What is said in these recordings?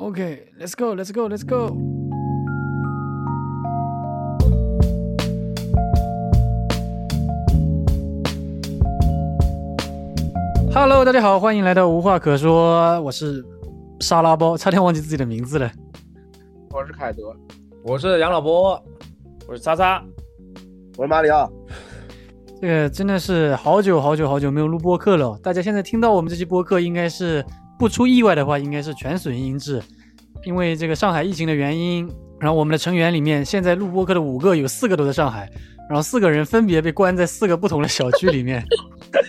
OK，Let's go，Let's go，Let's go。Hello，大家好，欢迎来到无话可说，我是沙拉包，差点忘记自己的名字了。我是凯德，我是杨老伯，我是渣渣，我是马里奥。这个真的是好久好久好久没有录播客了。大家现在听到我们这期播客，应该是不出意外的话，应该是全损音质，因为这个上海疫情的原因。然后我们的成员里面，现在录播客的五个有四个都在上海，然后四个人分别被关在四个不同的小区里面，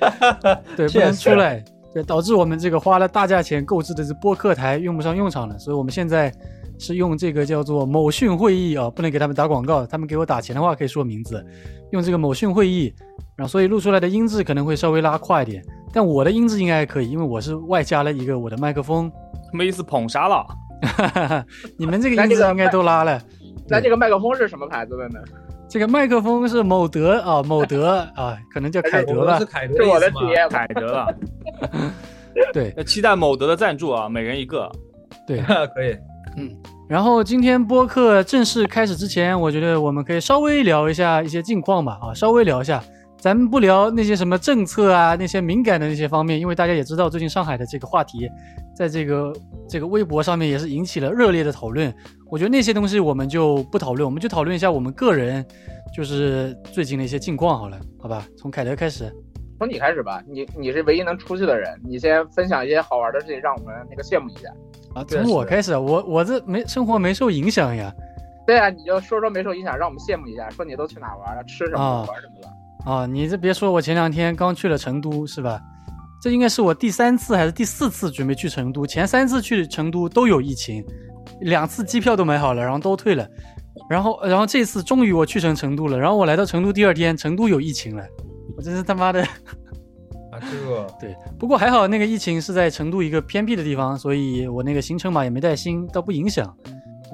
对，不能出来，对，导致我们这个花了大价钱购置的这播客台用不上用场了。所以我们现在是用这个叫做某讯会议啊，不能给他们打广告，他们给我打钱的话可以说名字，用这个某讯会议。然后，所以录出来的音质可能会稍微拉快一点，但我的音质应该还可以，因为我是外加了一个我的麦克风。什么意思？捧杀了？你们这个音质应该都拉了。那这个麦克风是什么牌子的呢？这个麦克风是某德啊，某德啊，可能叫凯德吧。是凯德，是我的体验，凯德了。对，要期待某德的赞助啊，每人一个。对，可以。嗯，然后今天播客正式开始之前，我觉得我们可以稍微聊一下一些近况吧，啊，稍微聊一下。咱们不聊那些什么政策啊，那些敏感的那些方面，因为大家也知道，最近上海的这个话题，在这个这个微博上面也是引起了热烈的讨论。我觉得那些东西我们就不讨论，我们就讨论一下我们个人，就是最近的一些近况好了，好吧？从凯德开始，从你开始吧，你你是唯一能出去的人，你先分享一些好玩的事情，让我们那个羡慕一下。啊，从我开始，我我这没生活没受影响呀。对啊，你就说说没受影响，让我们羡慕一下，说你都去哪玩了，吃什么，玩什么了。啊，你这别说，我前两天刚去了成都，是吧？这应该是我第三次还是第四次准备去成都？前三次去成都都有疫情，两次机票都买好了，然后都退了。然后，然后这次终于我去成成都了。然后我来到成都第二天，成都有疫情了。我真是他妈的！啊，这个 对，不过还好那个疫情是在成都一个偏僻的地方，所以我那个行程码也没带新，倒不影响。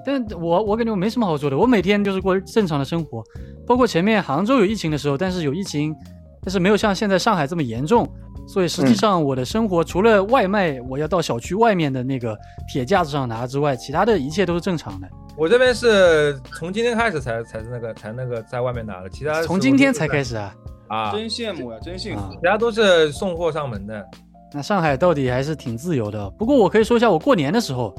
但我我感觉我没什么好说的，我每天就是过正常的生活，包括前面杭州有疫情的时候，但是有疫情，但是没有像现在上海这么严重，所以实际上我的生活除了外卖我要到小区外面的那个铁架子上拿之外，其他的一切都是正常的。我这边是从今天开始才才是那个才那个在外面拿的，其他从今天才开始啊啊，真羡慕呀，真幸福，其他都是送货上门的。那上海到底还是挺自由的，不过我可以说一下我过年的时候。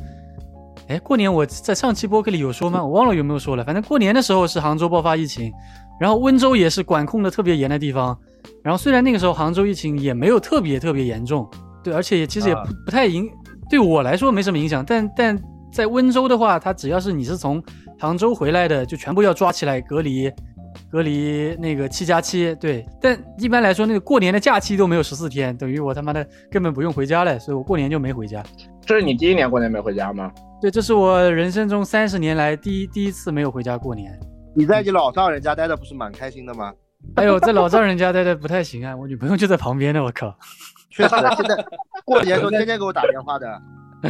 哎，过年我在上期播客里有说吗？我忘了有没有说了。反正过年的时候是杭州爆发疫情，然后温州也是管控的特别严的地方。然后虽然那个时候杭州疫情也没有特别特别严重，对，而且也其实也不不太影，对我来说没什么影响。但但在温州的话，它只要是你是从杭州回来的，就全部要抓起来隔离，隔离那个七加七。对，但一般来说那个过年的假期都没有十四天，等于我他妈的根本不用回家了，所以我过年就没回家。这是你第一年过年没回家吗？对，这是我人生中三十年来第一第一次没有回家过年。你在你老丈人家待的不是蛮开心的吗？哎呦，在老丈人家待的不太行啊，我女朋友就在旁边呢，我靠。确实，现在过年都天天给我打电话的，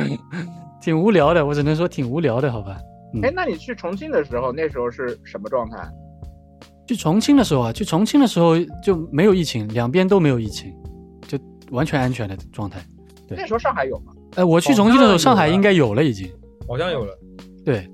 挺无聊的，我只能说挺无聊的，好吧。哎，那你去重庆的时候，那时候是什么状态？去重庆的时候啊，去重庆的时候就没有疫情，两边都没有疫情，就完全安全的状态。对，那时候上海有吗？哎，我去重庆的时候，上海应该有了，已经好像有了。对，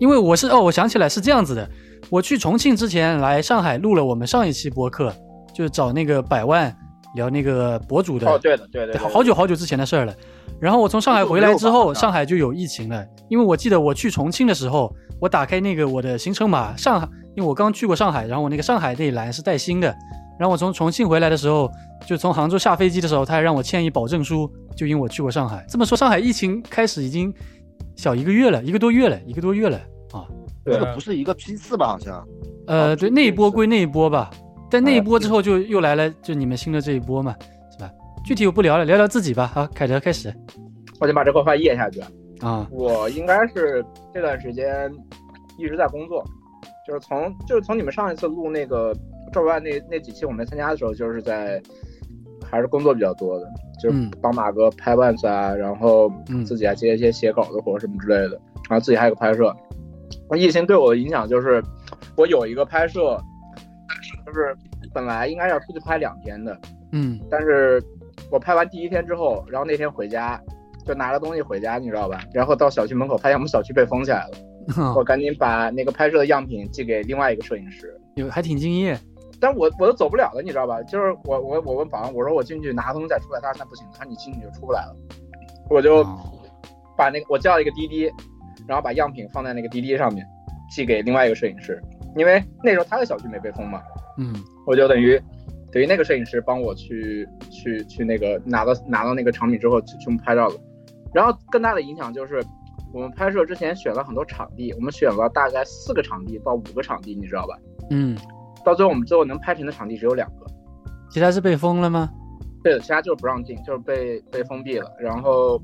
因为我是哦，我想起来是这样子的，我去重庆之前来上海录了我们上一期播客，就是找那个百万聊那个博主的。哦，对的，对的，好久好久之前的事儿了。然后我从上海回来之后，上海就有疫情了。因为我记得我去重庆的时候，我打开那个我的行程码，上海，因为我刚去过上海，然后我那个上海那一栏是带星的。然后我从重庆回来的时候，就从杭州下飞机的时候，他还让我签一保证书，就因为我去过上海。这么说，上海疫情开始已经小一个月了，一个多月了，一个多月了啊。这个不是一个批次吧？好像。呃，对，那一波归那一波吧。但那一波之后就又来了，就你们新的这一波嘛，是吧？具体我不聊了，聊聊自己吧。好，凯德开始。我先把这块话咽下去啊。我应该是这段时间一直在工作，就是从就是从你们上一次录那个。赵万，那那几期我没参加的时候，就是在还是工作比较多的，就是帮马哥拍万子啊，然后自己还接一些写稿的活什么之类的，然后自己还有个拍摄。疫情对我的影响就是，我有一个拍摄，就是本来应该要出去拍两天的，嗯，但是我拍完第一天之后，然后那天回家，就拿着东西回家，你知道吧？然后到小区门口，发现我们小区被封起来了，我赶紧把那个拍摄的样品寄给另外一个摄影师。有还挺敬业。但我我都走不了了，你知道吧？就是我我我问保安，我说我进去拿东西再出来，他说那不行，他说你进去就出不来了。我就哦把那个我叫了一个滴滴，然后把样品放在那个滴滴上面，寄给另外一个摄影师，因为那时候他的小区没被封嘛，嗯我就等于等于那个摄影师帮我去去去那个拿到拿到那个产品之后去去拍照了。然后更大的影响就是，我们拍摄之前选了很多场地，我们选了大概四个场地到五个场地，你知道吧？嗯，到最后我们最后能拍成的场地只有两个。其他是被封了吗？对的，其他就是不让进，就是被被封闭了。然后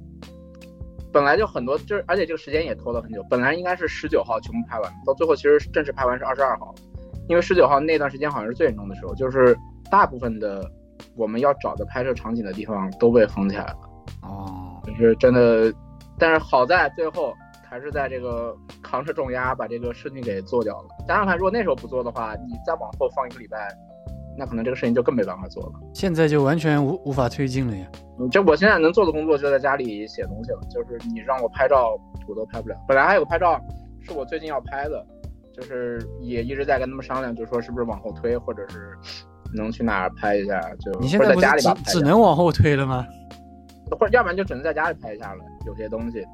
本来就很多，就是而且这个时间也拖了很久。本来应该是十九号全部拍完，到最后其实正式拍完是二十二号，因为十九号那段时间好像是最严重的时候，就是大部分的我们要找的拍摄场景的地方都被封起来了，哦，就是真的。但是好在最后还是在这个扛着重压把这个事情给做掉了。想想看，如果那时候不做的话，你再往后放一个礼拜，那可能这个事情就更没办法做了。现在就完全无无法推进了呀。嗯，就我现在能做的工作就在家里写东西了，就是你让我拍照我都拍不了。本来还有个拍照是我最近要拍的，就是也一直在跟他们商量，就说是不是往后推，或者是能去哪儿拍一下，就你现在只能往后推了吗？或者要不然就只能在家里拍一下了。有些东西，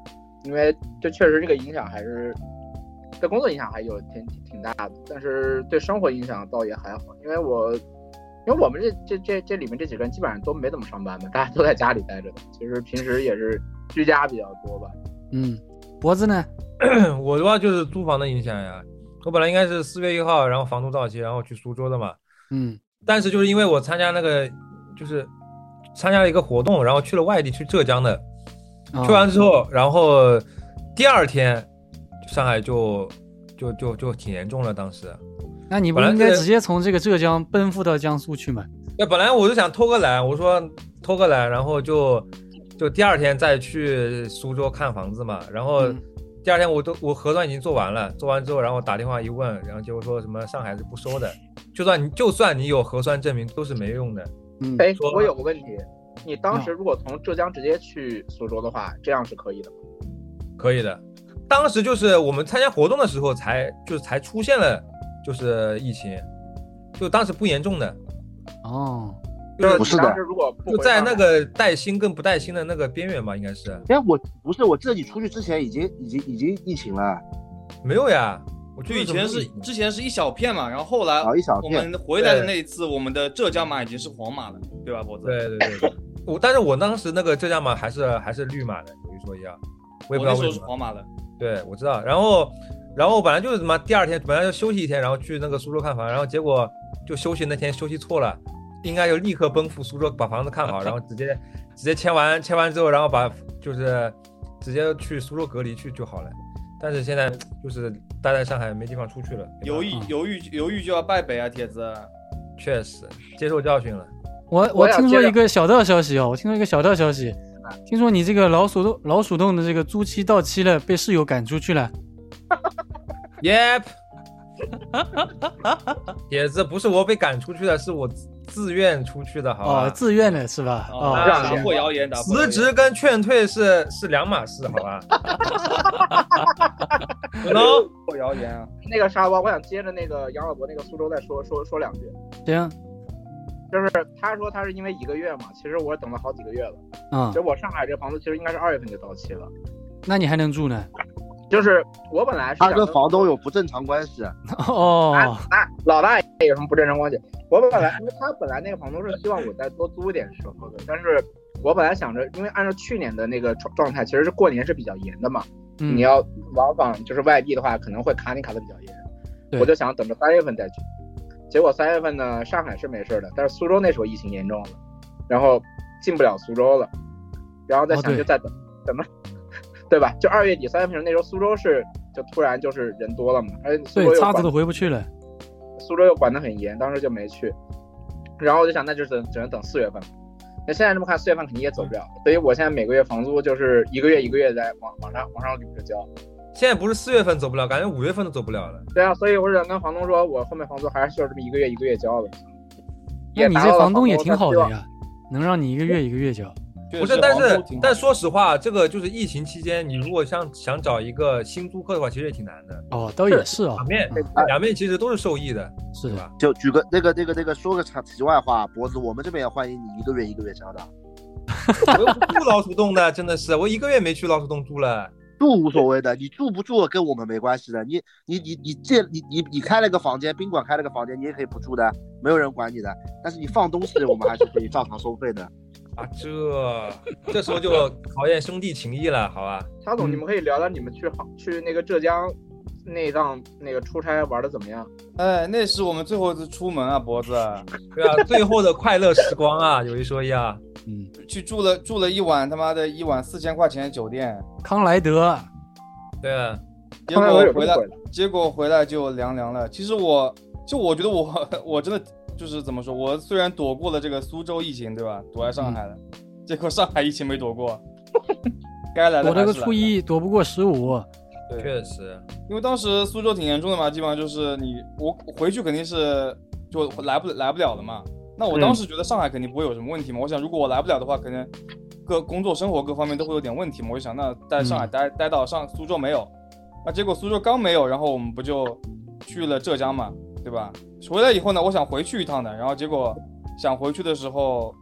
因为这确实这个影响还是对工作影响还有挺挺挺大的，但是对生活影响倒也还好，因为我因为我们这这这这里面这几个人基本上都没怎么上班的，大家都在家里待着的，其实平时也是居家比较多吧。嗯，脖子呢？我的话就是租房的影响呀。我本来应该是四月一号，然后房租到期，然后去苏州的嘛。嗯但是就是因为我参加那个，就是参加了一个活动，然后去了外地，去浙江的。啊去完之后，然后第二天上海就就就就挺严重了。当时，那你不本来应该直接从这个浙江奔赴到江苏去吗？那本来我就想偷个懒，我说偷个懒，然后就就第二天再去苏州看房子嘛。然后嗯第二天我都我核酸已经做完了，做完之后，然后打电话一问，然后结果说什么上海是不收的，就算你就算你有核酸证明都是没用的。嗯，哎，我有个问题，你当时如果从浙江直接去苏州的话，这样是可以的吗？可以的。当时就是我们参加活动的时候才就是才出现了就是疫情，就当时不严重的，哦，就是不是的你当时如果就在那个带薪跟不带薪的那个边缘吧，应该是哎，我不是，我记得你出去之前已经已经已经疫情了没有呀。我就以前是之前是一小片嘛，然后后来我。们回来的那一次，我们的浙江码已经是黄码了，对吧，脖子？对对对对，我但是我当时那个浙江码还是还是绿码的，有一说一啊，我也不知我那时候道为什么。是黄码的。对，我知道。然后，然后本来就是什么，第二天本来要休息一天，然后去那个苏州看房，然后结果就休息那天休息错了，应该就立刻奔赴苏州把房子看好，然后直接直接签完签完之后，然后把就是直接去苏州隔离去就好了。但是现在就是待在上海没地方出去了，犹豫嗯犹豫犹豫就要败北啊，铁子。确实接受教训了。我我我听说一个小道消息哦，我听说一个小道消息，听说你这个老鼠洞老鼠洞的这个租期到期了，被室友赶出去了。Yep，铁子不是我被赶出去的，是我自自愿出去的，好吧？哦，自愿的是吧？哦，哦，让打破谣言，打破辞职跟劝退是是两码事，好吧？No，破谣言啊！那个沙包，我想接着那个杨老伯那个苏州再说说说两句，行，就是他说他是因为一个月嘛，其实我等了好几个月了。啊其实，我上海这个房子其实应该是二月份就到期了，那你还能住呢？就是我本来是他跟想跟房东有不正常关系，哦，那老大爷有什么不正常关系？我本来因为他本来那个房东是希望我再多租一点时候的，但是我本来想着，因为按照去年的那个状状态，其实是过年是比较严的嘛，嗯你要往返就是外地的话，可能会卡你卡的比较严，我就想等着三月份再去。结果三月份呢，上海是没事的，但是苏州那时候疫情严重了，然后进不了苏州了，然后再想就再等、等吧，对吧？就二月底三月份那时候苏州市就突然就是人多了嘛，而且苏州对，又管子都回不去了。苏州又管得很严，当时就没去。然后我就想，那就只只能等四月份。那现在这么看，四月份肯定也走不了，所以我现在每个月房租就是一个月一个月在往往上往上捋着交。现在不是四月份走不了，感觉五月份都走不了了。对啊，所以我想跟房东说，我后面房租还是需要这么一个月一个月交的。那你这房东也挺好的。呀，能让你一个月一个月交。确不是，但是但说实话，这个就是疫情期间，你如果想想找一个新租客的话，其实也挺难的。哦，倒也是啊两，面嗯两面其实都是受益的，是吧？就举个那个那个那个说个场题外话，脖子，我们这边也欢迎你一个月一个月交的，我又不住老鼠洞的，真的是，我一个月没去老鼠洞住了。住无所谓的，你住不住跟我们没关系的。你你你你借你你你开了个房间，宾馆开了个房间，你也可以不住的，没有人管你的。但是你放东西，我们还是可以照常收费的。啊，这这时候就考验兄弟情谊了，好吧？沙总，嗯你们可以聊聊你们去杭去那个浙江那趟那个出差玩的怎么样？哎，那是我们最后一次出门啊，脖子，对啊，最后的快乐时光啊，有一说一啊，嗯，去住了住了一晚他妈的一晚四千块钱的酒店，康莱德，对啊，结果回来结果回来就凉凉了。其实我就我觉得我 我真的就是怎么说，我虽然躲过了这个苏州疫情，对吧？躲在上海了，结果上海疫情没躲过，该来的躲了个初一，躲不过十五，对，确实，因为当时苏州挺严重的嘛，基本上就是你我回去肯定是就来不来不了了嘛。那我当时觉得上海肯定不会有什么问题嘛。我想如果我来不了的话，可能各工作生活各方面都会有点问题嘛。我就想那在上海嗯待、待到上苏州没有，那结果苏州刚没有，然后我们不就去了浙江嘛，对吧？回来以后呢，我想回去一趟的，然后结果想回去的时候，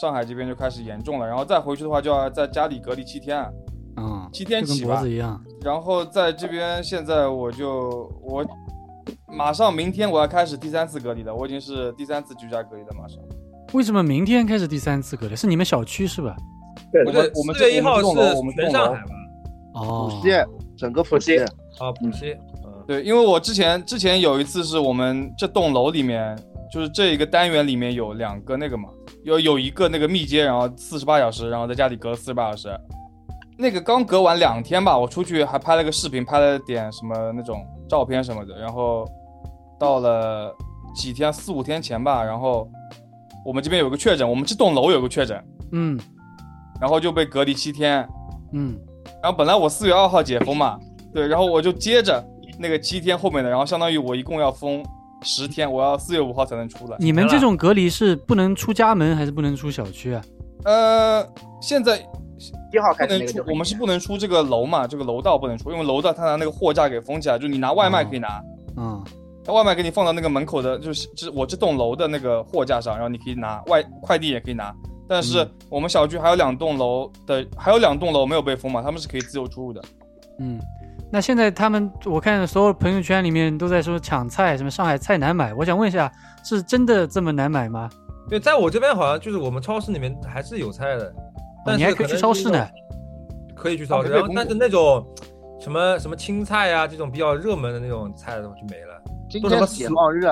上海这边就开始严重了，然后再回去的话就要在家里隔离七天，嗯，七天跟起吧一样，然后在这边现在我就我马上明天我要开始第三次隔离了，我已经是第三次居家隔离了，马上。为什么明天开始第三次隔离？是你们小区是吧？对我们我们四月一号是全上海吧？哦浦，西，整个浦西，啊，浦西，嗯，对，因为我之前之前有一次是我们这栋楼里面，就是这一个单元里面有两个那个嘛，有有一个那个密接，然后四十八小时，然后在家里隔四十八小时。那个刚隔完两天吧，我出去还拍了个视频，拍了点什么那种照片什么的，然后到了几天四五天前吧，然后我们这边有个确诊，我们这栋楼有个确诊，嗯。然后就被隔离七天，嗯，然后本来我四月二号解封嘛，对，然后我就接着那个七天后面的，然后相当于我一共要封十天，我要四月五号才能出来。你们这种隔离是不能出家门还是不能出小区啊？呃，现在一号开不能出始那个就，我们是不能出这个楼嘛，这个楼道不能出，因为楼道他拿那个货架给封起来，就是你拿外卖可以拿，嗯它外卖给你放到那个门口的，就是这我这栋楼的那个货架上，然后你可以拿外快递也可以拿。但是嗯我们小区还有两栋楼的，还有两栋楼没有被封嘛，他们是可以自由出入的。嗯。那现在他们，我看所有朋友圈里面都在说抢菜，什么上海菜难买。我想问一下，是真的这么难买吗？对，在我这边好像就是我们超市里面还是有菜的，但是哦你还可以去超市呢。可以去超市，然后但是那种什么什么青菜啊这种比较热门的那种菜都就没了。今天是解放日，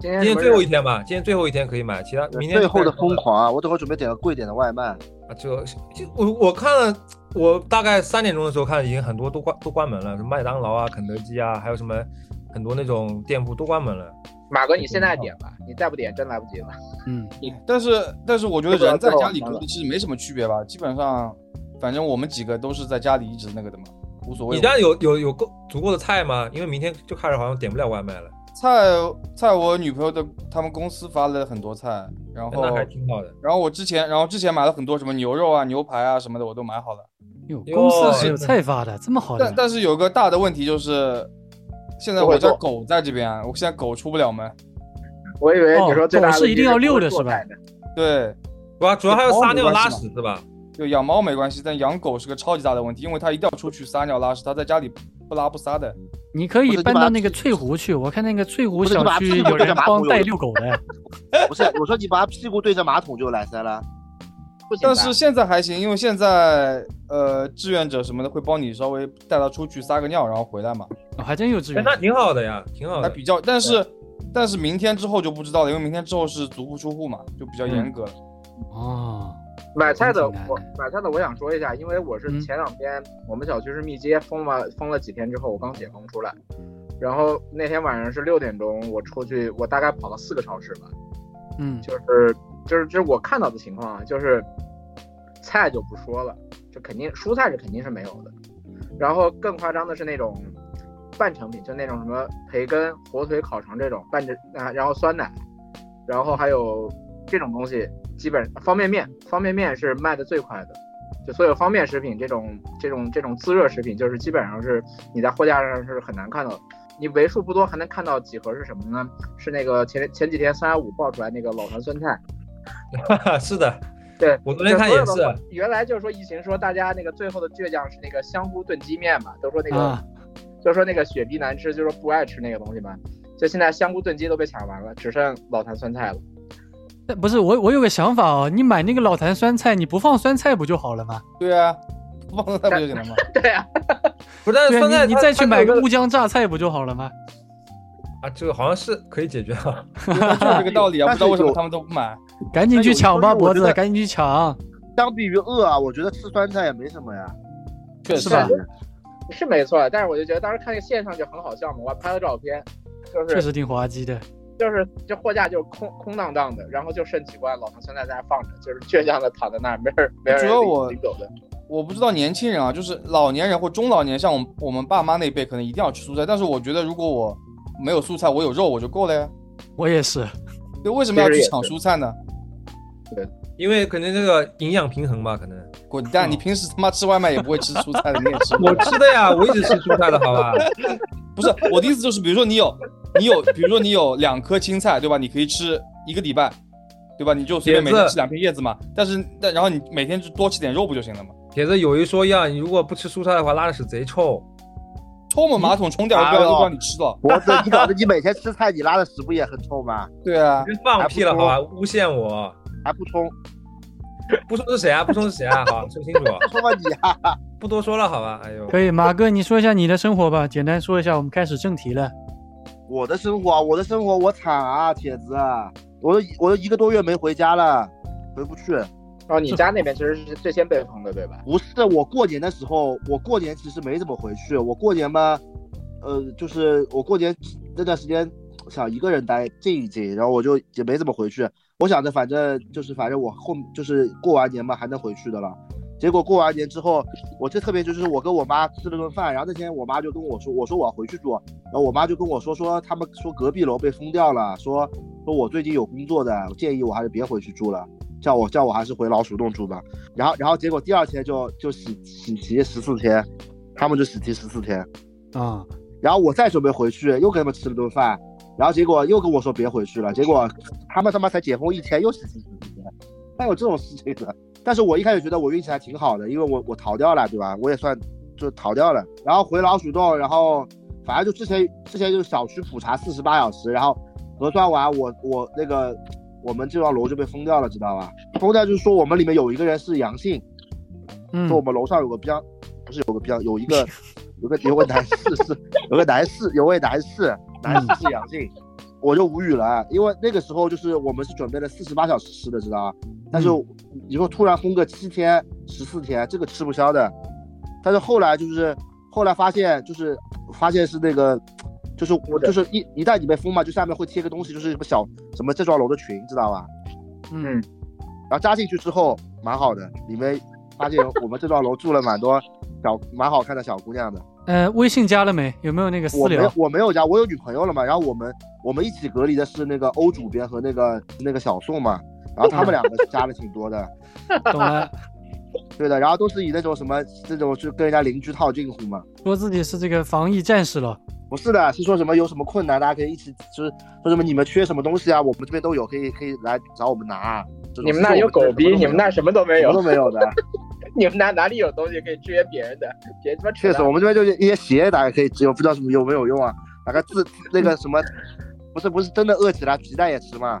今天今天最后一天吧，今天最后一天可以买，其他明天最后的疯狂啊！我等会准备点个贵点的外卖。啊，这就我我看了，我大概三点钟的时候看，已经很多都关都关门了，什么麦当劳啊、肯德基啊，还有什么很多那种店铺都关门了。马哥，你现在点吧，你再不点真来不及了。嗯，但是但是我觉得人在家里隔离其实没什么区别吧，基本上，反正我们几个都是在家里一直那个的嘛，无所谓。你家有有有够足够的菜吗？因为明天就开始好像点不了外卖了，菜菜我女朋友的他们公司发了很多菜，然后那还挺好的。然后我之前然后之前买了很多什么牛肉啊、牛排啊什么的，我都买好了。哟，公司还有菜发的，这么好的但。但是有个大的问题就是，现在我家狗在这边，我现在狗出不了门。我以为你说最大的哦狗是一定要遛的做是吧菜的对，主要主要还要撒尿拉屎是吧？就养猫没关系，但养狗是个超级大的问题，因为它一定要出去撒尿拉屎，它在家里不拉不撒的。你可以搬到那个翠湖去，我看那个翠湖小区有人帮带遛狗的。不是，我说你把屁股对着马桶就来塞了。但是现在还行，因为现在呃志愿者什么的会帮你稍微带它出去撒个尿，然后回来嘛，哦还真有志哎，愿。那挺好的呀，挺好的。还比较。但是但是明天之后就不知道了，因为明天之后是足不出户嘛，就比较严格了。哦，买菜的我买菜的我想说一下，因为我是嗯。前两天我们小区是密接封了封了几天之后，我刚解封出来，然后那天晚上是六点钟，我出去我大概跑了四个超市吧，嗯，就是就是就是我看到的情况啊，就是菜就不说了，就肯定蔬菜是肯定是没有的，然后更夸张的是那种半成品，就那种什么培根、火腿、烤肠这种半成啊，然后酸奶，然后还有这种东西基本方便面，方便面是卖的最快的。就所有方便食品这种这种这种自热食品，就是基本上是你在货架上是很难看到的。你为数不多还能看到几盒是什么呢？是那个前前几天三幺五爆出来那个老坛酸菜。是的，对我昨天看也是。原来就是说疫情说大家那个最后的倔强是那个香菇炖鸡面嘛，都说那个，啊就说那个雪碧难吃，就说不爱吃那个东西嘛。就现在香菇炖鸡都被抢完了，只剩老坛酸菜了。但不是我，我有个想法哦，你买那个老坛酸菜，你不放酸菜不就好了吗？对啊，不放酸菜不就行了吗？对啊、不是，酸菜你你再去买个它乌江榨菜不就好了吗？啊，这个好像是可以解决啊。就是这个道理啊，不知道为什么他们都不买。赶紧去抢吧，脖子，赶紧去抢。相比于饿啊，我觉得吃酸菜也没什么呀。确实是吧是没错，但是我就觉得当时看那个线上就很好笑嘛，我还拍了照片，就是确实挺滑稽的。就是这货架就空空荡荡的，然后就剩几罐老坛酸菜在那放着，就是倔强的躺在那儿，没人没人主要我领走的。我不知道年轻人啊，就是老年人或中老年，像我们我们爸妈那辈，可能一定要吃蔬菜。但是我觉得，如果我没有蔬菜，我有肉我就够了呀。我也是，对，为什么要去抢蔬菜呢？因为可能这个营养平衡吧，可能滚蛋！你平时他妈吃外卖也不会吃蔬菜的，你也吃我吃的呀，我一直吃蔬菜的好吧？不是我的意思就是，比如说你有你有，比如说你有两颗青菜，对吧？你可以吃一个礼拜，对吧？你就随便每天吃两片叶子嘛。但是但然后你每天就多吃点肉不就行了吗？铁子有一说一啊，你如果不吃蔬菜的话，拉的屎贼臭。冲我马桶冲掉，哎呦不让你吃了。脖子，你搞得你每天吃菜，你拉的屎不也很臭吗？对啊，真放屁了好吧？诬陷我，还不冲，不冲是谁啊？不冲是谁啊？好，说清楚，说吧你啊！不多说了好吧？哎呦，可以。马哥，你说一下你的生活吧，简单说一下，我们开始正题了。我的生活啊，我的生活我惨啊，铁子啊，我都我都一个多月没回家了，回不去。哦，你家那边其实是最先被封的，对吧？不是我过年的时候，我过年其实没怎么回去。我过年嘛，呃，就是我过年那段时间想一个人待静一静，然后我就也没怎么回去。我想着反正就是反正我后就是过完年嘛还能回去的了。结果过完年之后，我这特别就是我跟我妈吃了顿饭，然后那天我妈就跟我说，我说我要回去住，然后我妈就跟我说说他们说隔壁楼被封掉了，说说我最近有工作的，我建议我还是别回去住了。叫我叫我还是回老鼠洞住吧。然后然后结果第二天就就喜喜提十四天，他们就喜提十四天。啊、然后我再准备回去，又跟他们吃了顿饭，然后结果又跟我说别回去了，结果他们他妈才解封一天又喜提十四天，哪有这种事情的？但是我一开始觉得我运气还挺好的，因为我我逃掉了，对吧？我也算就逃掉了，然后回老鼠洞，然后反正就之前之前就是小区普查四十八小时，然后核酸完我我那个我们这幢楼就被封掉了，知道吧？封掉就是说我们里面有一个人是阳性，嗯说我们楼上有个比较，不是有个比较有一个 有个有个男士是有个男士有位男士男士是阳性，我就无语了，因为那个时候就是我们是准备了四十八小时吃的，知道吧？但是你说突然封个七天十四天，这个吃不消的。但是后来就是后来发现就是发现是那个。就是我就是一一旦你被封嘛，就下面会贴个东西，就是什么小什么这幢楼的群，知道吧？嗯，然后加进去之后蛮好的，里面发现我们这幢楼住了蛮多小蛮好看的小姑娘的。呃，微信加了没？有没有那个私我没？我没有加，我有女朋友了嘛。然后我们我们一起隔离的是那个欧主编和那个那个小宋嘛。然后他们两个加了挺多的，懂了，对的。然后都是以那种什么这种就跟人家邻居套近乎嘛。说自己是这个防疫战士了。不是的，是说什么有什么困难，大家可以一起，就是说什么你们缺什么东西啊，我们这边都有，可以可以来找我们拿。你们那有狗逼，你们那什么都没有什么，都没有的。你们哪哪里有东西可以制约别人的？别他妈扯确实，我们这边就是一些鞋，大家可以只有不知道什么有没有用啊？哪个字那个什么，不是不是真的饿起来，皮带也吃嘛，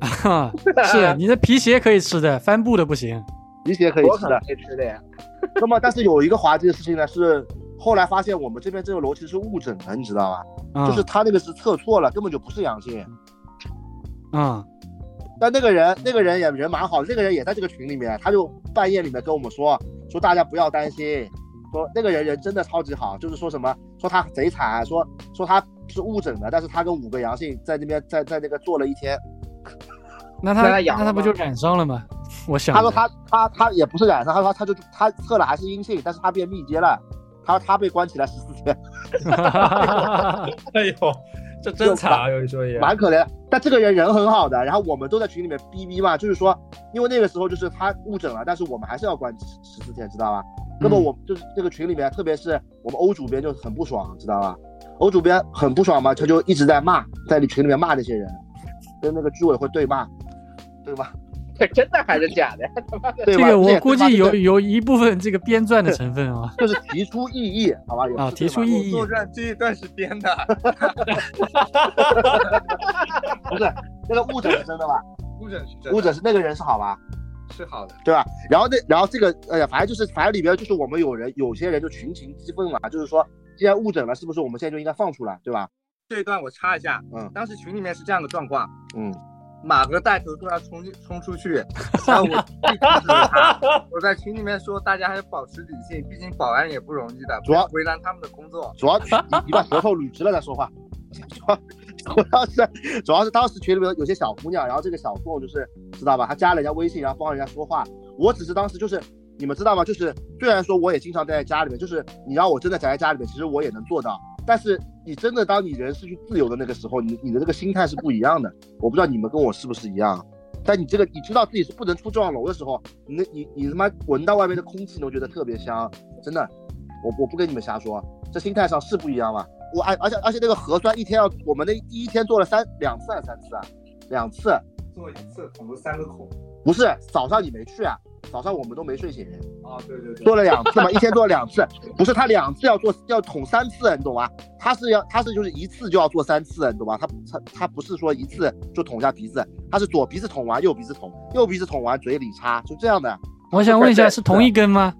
哈，是你的皮鞋可以吃的，帆布的不行。皮鞋可以吃的。可以吃的呀。那么，但是有一个滑稽的事情呢，是后来发现我们这边这个楼其实是误诊的，你知道吧？啊、就是他那个是测错了，根本就不是阳性。啊、但那个人，那个人也人蛮好，那个人也在这个群里面，他就半夜里面跟我们说，说大家不要担心，说那个人人真的超级好，就是说什么，说他贼惨，说说他是误诊的，但是他跟五个阳性在那边在在那个坐了一天，那他那他不就染上了吗？我想他说他他他也不是染上，他说他就他测了还是阴性，但是他变密接了，他他被关起来十四天，哎呦，这真惨啊！有一说一，蛮可怜。但这个人人很好的，然后我们都在群里面逼逼嘛，就是说，因为那个时候就是他误诊了，但是我们还是要关十四天，知道吧？那么我就是这个群里面，特别是我们欧主编就很不爽，知道吧？欧主编很不爽嘛，他就一直在骂，在你群里面骂那些人，跟那个居委会对骂，对吧？这 真的还是假的？这个我估计有有一部分这个编撰的成分啊。就是提出异议，好吧？有啊，提出异议，作战这一段是编的，不是那个误诊是真的吧？误诊是真误诊是那个人是好吧？是好的。对吧？然后那然后这个，哎呀，反正就是，反正里边就是我们有人有些人就群情激愤嘛，就是说，既然误诊了，是不是我们现在就应该放出来，对吧？这一段我插一下，嗯当时群里面是这样的状况，嗯，马哥带头说要冲进冲出去，我在群里面说大家还是保持理性，毕竟保安也不容易的，主要为难他们的工作。主要你你把舌头捋直了再说话，主要主要是主要是当时群里面有些小姑娘，然后这个小宋就是知道吧，她加了人家微信，然后帮人家说话，我只是当时就是你们知道吗？就是虽然说我也经常待在家里面，就是你让我真的宅在家里面，其实我也能做到，但是你真的当你人失去自由的那个时候，你你的这个心态是不一样的。我不知道你们跟我是不是一样。但你这个你知道自己是不能出这幢楼的时候，你那你你他妈闻到外面的空气，你都觉得特别香，真的，我我不跟你们瞎说，这心态上是不一样嘛。我而而且而且那个核酸一天要我们那第一天做了三两次还是三次啊？两次，做一次捅了三个孔。不是早上你没去啊？早上我们都没睡醒，啊，对对对，做了两次嘛，一天做了两次，不是他两次要做要捅三次，你懂吗？他是要他是就是一次就要做三次，你懂吗？他他他不是说一次就捅一下鼻子，他是左鼻子捅完右鼻子捅，右鼻子捅完嘴里插，就这样的，我想问一下，是同一根吗？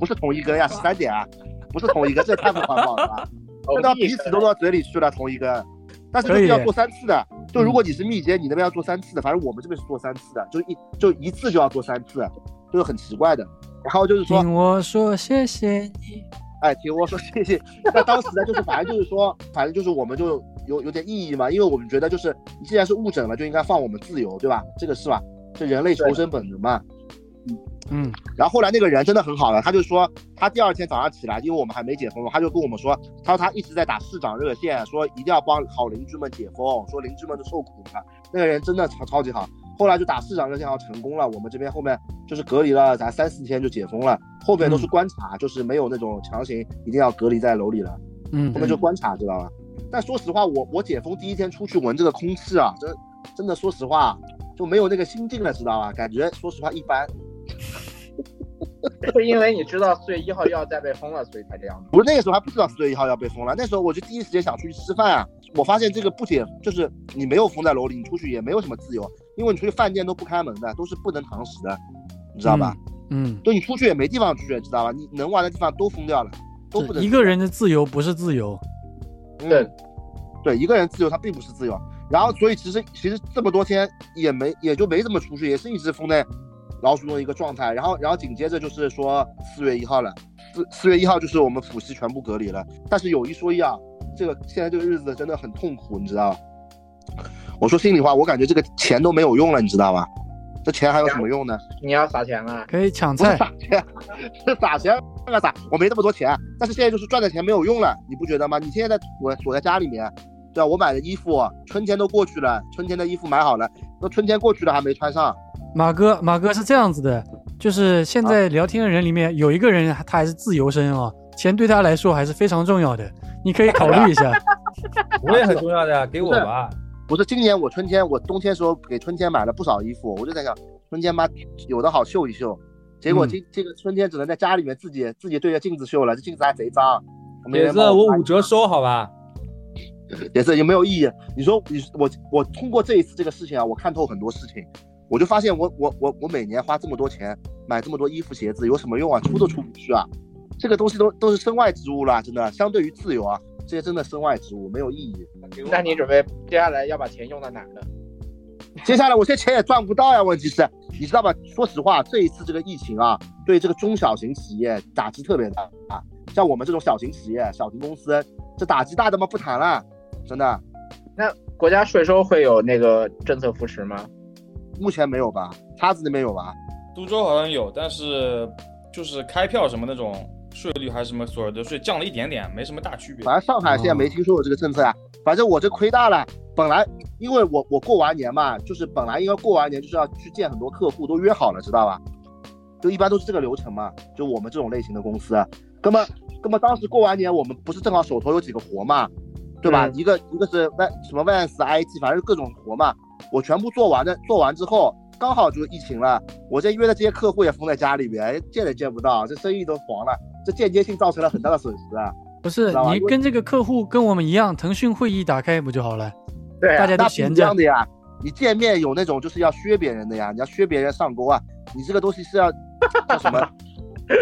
不是同一根呀，十三点啊，不是同一根，这也太不环保了吧？这到鼻屎都到嘴里去了，同一根，但是就是要做三次的。就如果你是密接，你那边要做三次的，反正我们这边是做三次的，就一就一次就要做三次，就是很奇怪的。然后就是说，听我说谢谢你。哎，听我说谢谢。那当时呢，就是反正就是说，反正就是我们就有有点异议嘛，因为我们觉得就是你既然是误诊了，就应该放我们自由，对吧？这个是吧？这人类求生本能嘛。嗯，然后后来那个人真的很好了，他就说他第二天早上起来，因为我们还没解封嘛，他就跟我们说，他说他一直在打市长热线，说一定要帮好邻居们解封，说邻居们都受苦了。那个人真的超超级好，后来就打市长热线，然后成功了。我们这边后面就是隔离了，咱三四天就解封了，后面都是观察，就是没有那种强行一定要隔离在楼里了，嗯后面就观察，知道吧？但说实话，我我解封第一天出去闻这个空气啊，真真的说实话就没有那个心境了，知道吧？感觉说实话一般。是因为你知道四月一号又要再被封了，所以才这样的。不是那个时候还不知道四月一号要被封了，那时候我就第一时间想出去吃饭啊。我发现这个不解，就是你没有封在楼里，你出去也没有什么自由，因为你出去饭店都不开门的，都是不能堂食的，你知道吧？嗯，就你出去也没地方去，知道吧？你能玩的地方都封掉了，都不能一个人的自由不是自由。嗯对对，一个人自由他并不是自由。然后所以其实其实这么多天也没也就没怎么出去，也是一直封在老鼠洞一个状态。然后然后紧接着就是说四月一号了，四四月一号就是我们浦西全部隔离了。但是有一说一啊，这个现在这个日子真的很痛苦，你知道吧？我说心里话，我感觉这个钱都没有用了，你知道吧？这钱还有什么用呢？你要撒钱了，可以抢不是菜，撒钱，是撒钱那个撒？我没那么多钱，但是现在就是赚的钱没有用了，你不觉得吗？你现在在我躲在家里面，对吧？我买的衣服，春天都过去了，春天的衣服买好了，那春天过去了还没穿上，马哥，马哥是这样子的，就是现在聊天的人里面有一个人他还是自由身啊，钱对他来说还是非常重要的，你可以考虑一下。我也很重要的呀，给我吧。不是今年我春天我冬天时候给春天买了不少衣服，我就在想春天妈有的好秀一秀，结果今、这个春天只能在家里面自己自己对着镜子秀了，这镜子还贼脏。没铁子，人帮我五折收好吧？也是也没有意义。你说你我我通过这一次这个事情啊，我看透很多事情，我就发现我我我我每年花这么多钱买这么多衣服鞋子有什么用啊？出都出不去啊！这个东西都都是身外之物啦，真的，相对于自由啊，这些真的身外之物没有意义。那你准备接下来要把钱用到哪儿呢？接下来我现在钱也赚不到呀，问题是，你知道吧？说实话，这一次这个疫情啊，对这个中小型企业打击特别大啊。像我们这种小型企业、小型公司，这打击大的嘛不谈了，真的。那国家税收会有那个政策扶持吗？目前没有吧？叉子那边有吧？苏州好像有，但是就是开票什么那种税率还是什么所得税降了一点点，没什么大区别。反正上海现在没听说过这个政策啊。反正我这亏大了。本来因为我我过完年嘛，就是本来应该过完年就是要去见很多客户，都约好了，知道吧？就一般都是这个流程嘛。就我们这种类型的公司，那么那么当时过完年，我们不是正好手头有几个活嘛，对吧？嗯一个一个是万什么万斯 IT，反正各种活嘛，我全部做完的，做完之后刚好就疫情了，我这约的这些客户也封在家里面，见也见不到，这生意都黄了，这间接性造成了很大的损失啊。不是你跟这个客户跟我们一样，腾讯会议打开不就好了？对啊大家都闲着样的呀。你见面有那种就是要削别人的呀，你要削别人上钩啊，你这个东西是要 叫什么？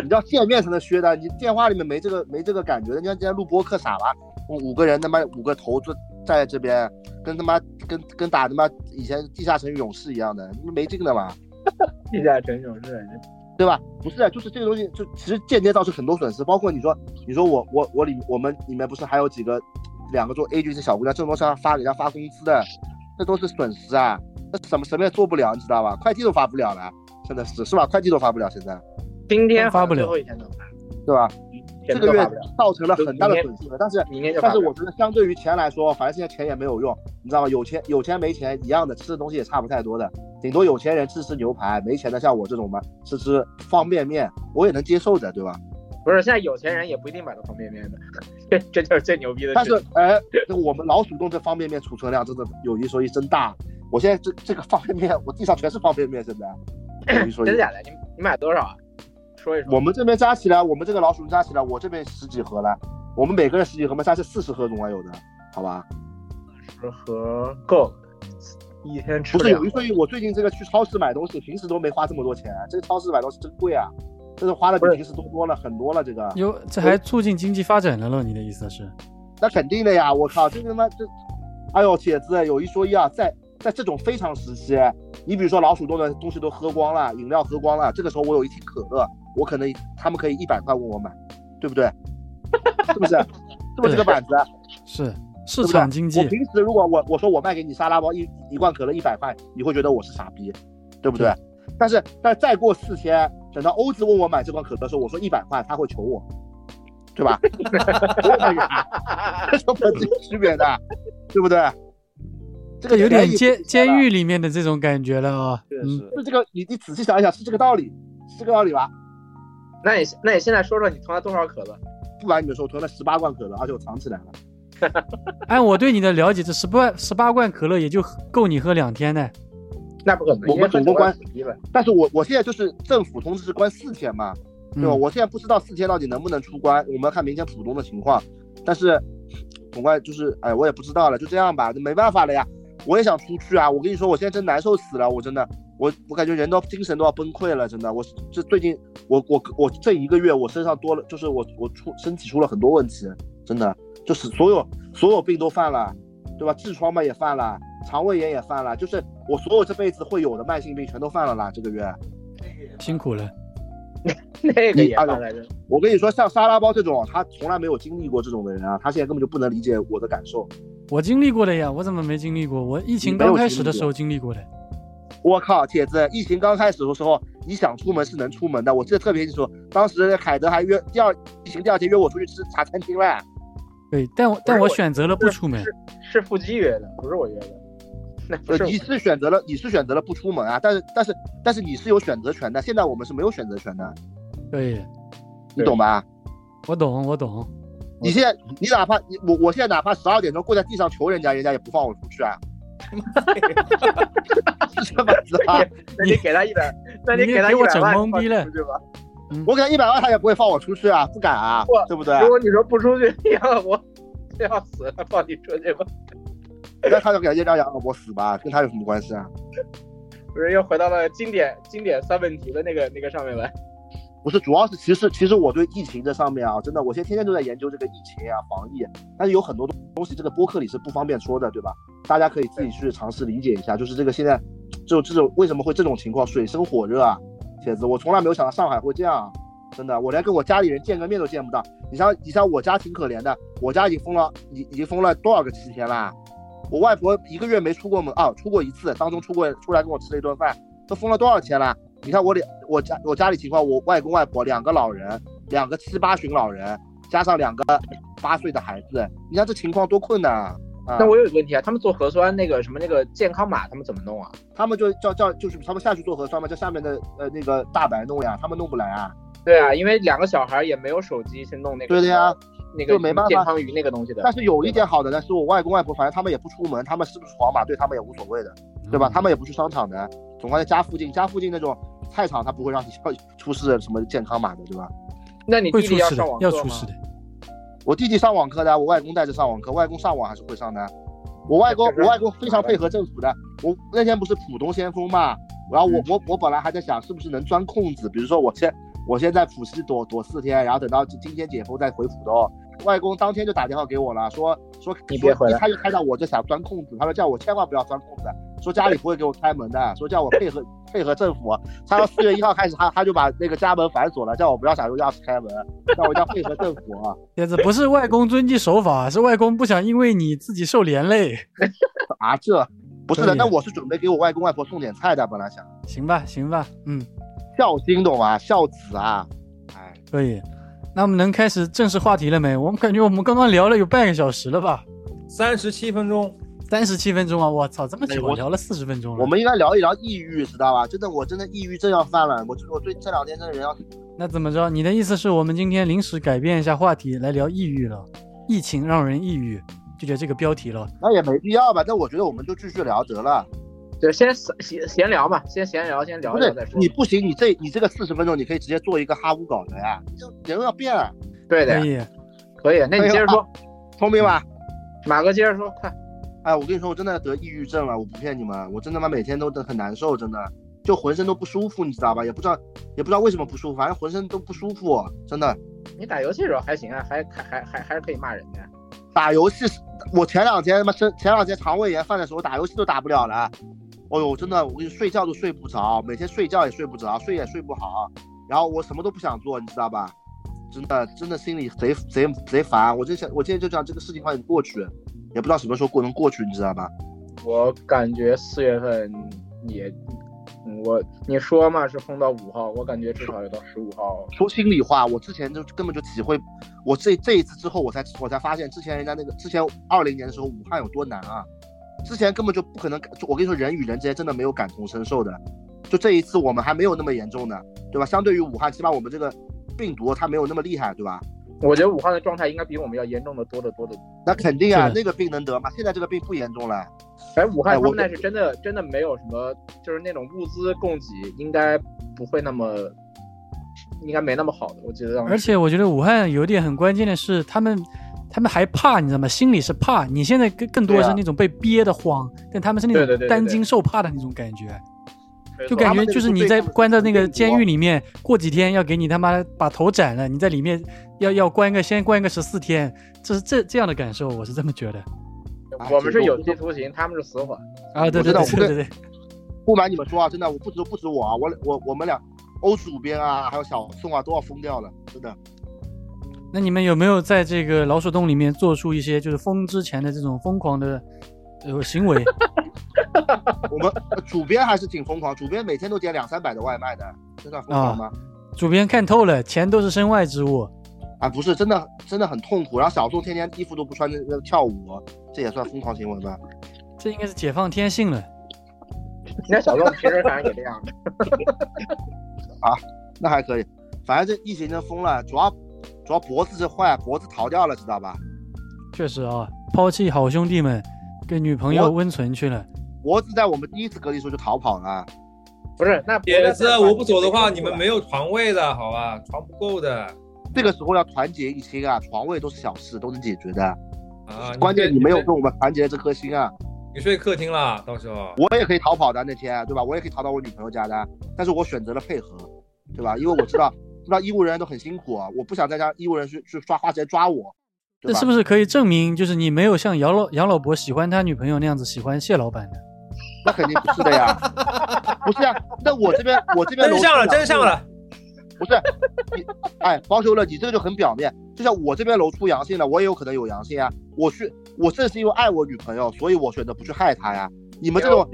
你要见面才能削的，你电话里面没这个没这个感觉的。你像今天录播客傻吧，五五个人他妈五个头坐站在这边，跟他妈跟跟打他妈以前地下城勇士一样的，没劲的嘛，地下城勇士，对吧？不是啊，就是这个东西就其实间接造成很多损失，包括你说你说我我我里我们里面不是还有几个两个做 A 军的小姑娘，这种东西要发给人家发工资的，这都是损失啊，那什么什么也做不了，你知道吧？快递都发不了了，真的是是吧？快递都发不了，现在今天发不了最后一天能发，对吧？这个月造成了很大的损失，但是。但是我觉得相对于钱来说，反正现在钱也没有用，你知道吗？有钱有钱没钱一样的，吃的东西也差不太多的，顶多有钱人吃吃牛排，没钱的像我这种嘛，吃吃方便面，我也能接受的，对吧？不是，现在有钱人也不一定买到方便面的，这这就是最牛逼的但是。哎，这个我们老鼠洞这方便面储存量真的有一说一真大，我现在这这个方便面，我地上全是方便面，现在有一说一 真的。假的？你你买多少啊？说一说。我们这边加起来，我们这个老鼠加起来，我这边十几盒了，我们每个人十几盒嘛，加起来四十盒总还有的，好吧？十盒够，一天吃不是有一说一，我最近这个去超市买东西，平时都没花这么多钱，这个超市买东西真贵啊，这是花的比平时多多了很多了，这个。哟这还促进经济发展了咯？你的意思是？那肯定的呀！我靠，这他妈这，哎呦，铁子有一说一啊，在在这种非常时期，你比如说老鼠洞的东西都喝光了，饮料喝光了，这个时候我有一瓶可乐，我可能他们可以一百块问我买，对不对？是不是？是不是这个板子？是市场经济我，平时如果我我说我卖给你沙拉包一一罐可乐一百块，你会觉得我是傻逼，对不对？但是但再过四天，等到欧子问我买这罐可乐的时候，我说一百块，他会求我，对吧？这是本质区别的，对不对？这个有点监监狱里面的这种感觉了啊。是这个，你你仔细想一想，是这个道理，是这个道理吧？那你那你现在说说你囤了多少可乐？不瞒你们说，我囤了十八罐可乐，而且我藏起来了。按我对你的了解，这十八十八罐可乐也就够你喝两天呢。那不可能，我们总共关死逼了。但是我我现在就是政府通知是关四天嘛，对吧？嗯我现在不知道四天到底能不能出关，我们要看明天浦东的情况。但是总归就是，哎，我也不知道了，就这样吧，没办法了呀。我也想出去啊！我跟你说，我现在真难受死了，我真的，我我感觉人都精神都要崩溃了，真的。我这最近，我我我这一个月我身上多了，就是我我出身体出了很多问题，真的，就是所有所有病都犯了，对吧？痔疮嘛也犯了，肠胃炎也犯了，就是我所有这辈子会有的慢性病全都犯了啦，这个月。辛苦了。那个也犯了来着。我跟你说，像沙拉包这种，他从来没有经历过这种的人啊，他现在根本就不能理解我的感受。我经历过的呀，我怎么没经历过？我疫情刚开始的时候经历过的。我靠，铁子，疫情刚开始的时候，你想出门是能出门的。我记得特别清楚，当时凯德还约第二疫情第二天约我出去吃茶餐厅嘞。对，但我但我我选择了不出门。是是腹肌约的，不是我约的。那不呃，是你是选择了，你是选择了不出门啊，但是但是但是你是有选择权的。现在我们是没有选择权的，对，你懂吧？我懂，我懂。你现在你哪怕你我我现在哪怕十二点钟跪在地上求人家，人家也不放我出去啊。是这么子啊？那你给他一百，那你你给他一百万懵逼了出去吧。我给他一百万，他也不会放我出去啊，不敢啊不，对不对？如果你说不出去，要我就要死了，放你出去吧。那他就感觉让杨老伯死吧，跟他有什么关系啊？不是又回到了经典经典三问题的那个那个上面来。不是，主要是其实其实我对疫情这上面啊，真的，我现在天天都在研究这个疫情啊、防疫，但是有很多东东西这个播客里是不方便说的，对吧？大家可以自己去尝试理解一下，就是这个现在就这种为什么会这种情况，水深火热啊，铁子，我从来没有想到上海会这样啊，真的，我连跟我家里人见个面都见不到。你像你像我家挺可怜的，我家已经封了，已已经封了多少个七天啦？我外婆一个月没出过门啊，出过一次，当中出过出来跟我吃了一顿饭，都封了多少天啦？你看我两我家我家里情况，我外公外婆两个老人，两个七八旬老人，加上两个八岁的孩子，你看这情况多困难啊！啊那我有一个问题啊，他们做核酸那个什么那个健康码，他们怎么弄啊？他们就叫叫就是他们下去做核酸嘛，叫下面的呃那个大白弄呀，他们弄不来啊。对啊，因为两个小孩也没有手机去弄那个。对的呀，那个就没办法健康鱼那个东西的。但是有一点好的呢，是我外公外婆，反正他们也不出门，他们是不是皇马对他们也无所谓的，对吧？他们也不去商场的，总归在家附近，家附近那种菜场，他不会让你要出示什么健康码的，对吧？那你弟弟要上网，课吗？要出事的。我弟弟上网课的，我外公带着上网课，外公上网还是会上的。我外公，我外公非常配合政府的。我那天不是浦东先锋嘛，然后我我我本来还在想是不是能钻空子，比如说我先我先在浦西躲躲四天，然后等到今天解封再回浦东。外公当天就打电话给我了，说说说你别回来他就看到我就想钻空子，他说叫我千万不要钻空子，说家里不会给我开门的，说叫我配合配合政府。他说四月一号开始，他他就把那个家门反锁了，叫我不要想用钥匙开门，叫我要配合政府啊。叶子不是外公遵纪守法，是外公不想因为你自己受连累。啊，这不是的，那我是准备给我外公外婆送点菜的，本来想行吧，行吧，嗯，孝心懂吗？孝子啊，哎，可以。那我们能开始正式话题了没？我们感觉我们刚刚聊了有半个小时了吧？三十七分钟，三十七分钟啊！我操，这么久，聊了四十分钟了。我们应该聊一聊抑郁，知道吧？真的，我真的抑郁症要犯了，我我对这两天真的人要那怎么着？你的意思是我们今天临时改变一下话题，来聊抑郁了？疫情让人抑郁，就叫这个标题了。那也没必要吧？但我觉得我们就继续聊得了。对，先闲闲聊嘛，先闲聊，先聊聊再说。你不行，你这你这个四十分钟，你可以直接做一个哈乌稿的呀，就人要变了，对的呀，可以，可以。那你接着说，聪明吧？马哥接着说，快。哎，我跟你说，我真的得抑郁症了，我不骗你们，我真的妈每天都很难受，真的就浑身都不舒服，你知道吧？也不知道也不知道为什么不舒服，反正浑身都不舒服，真的。你打游戏的时候还行啊，还还还还还是可以骂人的。打游戏，我前两天他妈生前两天肠胃炎犯的时候，打游戏都打不了了。哦呦，真的，我跟你睡觉都睡不着，每天睡觉也睡不着，睡也睡不好，然后我什么都不想做，你知道吧？真的真的心里贼贼贼烦，我就想，我今天就想这个事情快点过去，也不知道什么时候过能过去，你知道吧？我感觉四月份也，嗯我你说嘛是封到五号，我感觉至少要到十五号。说心里话，我之前就根本就体会，我这这一次之后，我才我才发现，之前人家那个之前二零年的时候，武汉有多难啊！之前根本就不可能，我跟你说，人与人之间真的没有感同身受的。就这一次，我们还没有那么严重呢，对吧？相对于武汉，起码我们这个病毒它没有那么厉害，对吧？我觉得武汉的状态应该比我们要严重的多得多得多。那肯定啊，那个病能得吗？现在这个病不严重了。反正武汉他们那是真的真的没有什么，就是那种物资供给应该不会那么，应该没那么好的。我觉得。而且我觉得武汉有点很关键的是，他们他们还怕，你知道吗？心里是怕。你现在更更多的是那种被憋得慌，但他们是那种担惊受怕的那种感觉，就感觉就是你在关在那个监狱里面，过几天要给你他妈把头斩了，你在里面要要关个先关个十四天，这是这这样的感受，我是这么觉得我们是有期徒刑，他们是死缓。啊，对对对对对，不瞒你们说啊，真的，我不止不止我啊，我我我们俩欧主编啊，还有小宋啊，都要疯掉了，真的。那你们有没有在这个老鼠洞里面做出一些就是疯之前的这种疯狂的呃行为？我们呃主编还是挺疯狂，主编每天都点两三百的外卖的，这算疯狂吗？主编看透了，钱都是身外之物。啊，不是，真的真的很痛苦。然后小宋天天衣服都不穿，那那跳舞，这也算疯狂行为吧？这应该是解放天性了。人家小宋平时反正也这样的。那还可以，反正这疫情真疯了，主要主要脖子是坏，脖子逃掉了，知道吧？确实啊，抛弃好兄弟们，跟女朋友温存去了。脖子在我们第一次隔离时候就逃跑了。不是，那铁子，我不走的话，你们没有。床位的，好吧？床不够的这个时候要团结一心啊，床位都是小事，都能解决的。啊。关键你没有跟我们团结这颗心啊！你睡客厅了，到时候我也可以逃跑的那天，对吧？我也可以逃到我女朋友家的，但是我选择了配合，对吧？因为我知道，知道医务人员都很辛苦啊，我不想再让医务人员去去抓花钱抓我？这是不是可以证明，就是你没有像杨老杨老伯喜欢他女朋友那样子喜欢谢老板的？那肯定不是的呀，不是呀。那我这边我这边真相了，真相了。不是你，哎，包修了，你这个就很表面。就像我这边楼出阳性了，我也有可能有阳性啊。我去，我正是因为爱我女朋友，所以我选择不去害她呀。你们这种，